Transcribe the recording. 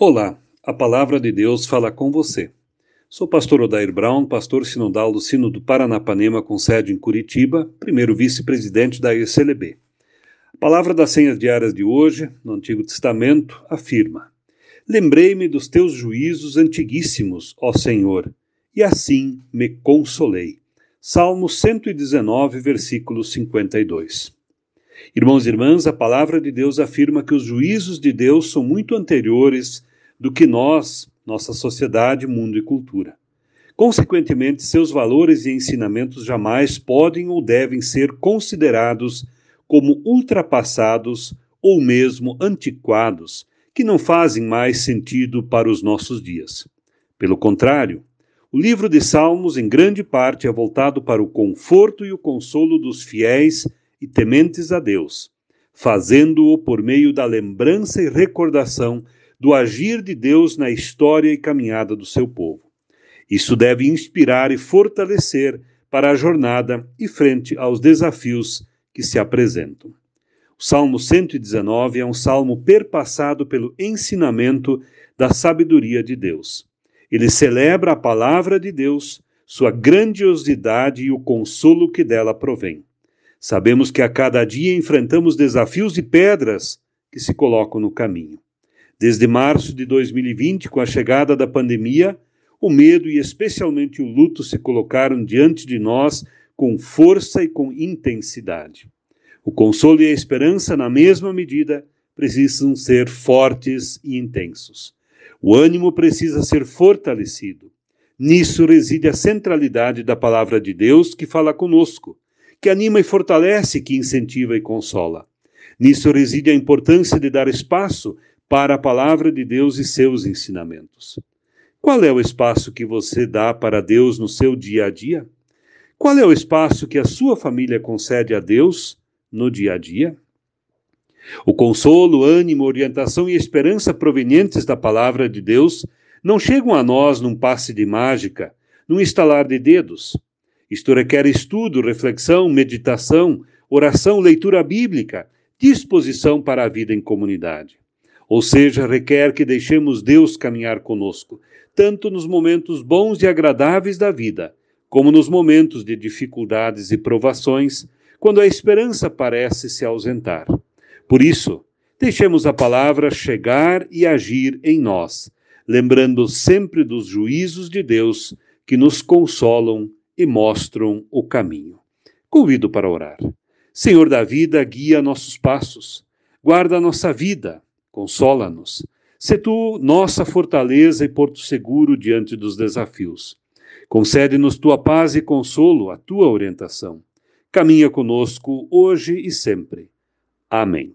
Olá, a palavra de Deus fala com você. Sou pastor Odair Brown, pastor sinodal do Sino do Paranapanema com sede em Curitiba, primeiro vice-presidente da ICLB. A palavra das senhas diárias de hoje, no Antigo Testamento, afirma: Lembrei-me dos teus juízos antiguíssimos, ó Senhor, e assim me consolei. Salmo 119, versículo 52. Irmãos e irmãs, a palavra de Deus afirma que os juízos de Deus são muito anteriores do que nós, nossa sociedade, mundo e cultura. Consequentemente, seus valores e ensinamentos jamais podem ou devem ser considerados como ultrapassados ou mesmo antiquados, que não fazem mais sentido para os nossos dias. Pelo contrário, o livro de Salmos, em grande parte, é voltado para o conforto e o consolo dos fiéis e tementes a Deus, fazendo-o por meio da lembrança e recordação do agir de Deus na história e caminhada do seu povo. Isso deve inspirar e fortalecer para a jornada e frente aos desafios que se apresentam. O Salmo 119 é um salmo perpassado pelo ensinamento da sabedoria de Deus. Ele celebra a palavra de Deus, sua grandiosidade e o consolo que dela provém. Sabemos que a cada dia enfrentamos desafios e pedras que se colocam no caminho. Desde março de 2020, com a chegada da pandemia, o medo e especialmente o luto se colocaram diante de nós com força e com intensidade. O consolo e a esperança, na mesma medida, precisam ser fortes e intensos. O ânimo precisa ser fortalecido. Nisso reside a centralidade da palavra de Deus que fala conosco que anima e fortalece, que incentiva e consola. Nisso reside a importância de dar espaço para a palavra de Deus e seus ensinamentos. Qual é o espaço que você dá para Deus no seu dia a dia? Qual é o espaço que a sua família concede a Deus no dia a dia? O consolo, ânimo, orientação e esperança provenientes da palavra de Deus não chegam a nós num passe de mágica, num estalar de dedos. Isto requer estudo, reflexão, meditação, oração, leitura bíblica, disposição para a vida em comunidade. Ou seja, requer que deixemos Deus caminhar conosco, tanto nos momentos bons e agradáveis da vida, como nos momentos de dificuldades e provações, quando a esperança parece se ausentar. Por isso, deixemos a palavra chegar e agir em nós, lembrando sempre dos juízos de Deus que nos consolam e mostram o caminho. Convido para orar. Senhor da vida, guia nossos passos, guarda nossa vida, consola-nos. Se tu nossa fortaleza e porto seguro diante dos desafios. Concede-nos tua paz e consolo, a tua orientação. Caminha conosco hoje e sempre. Amém.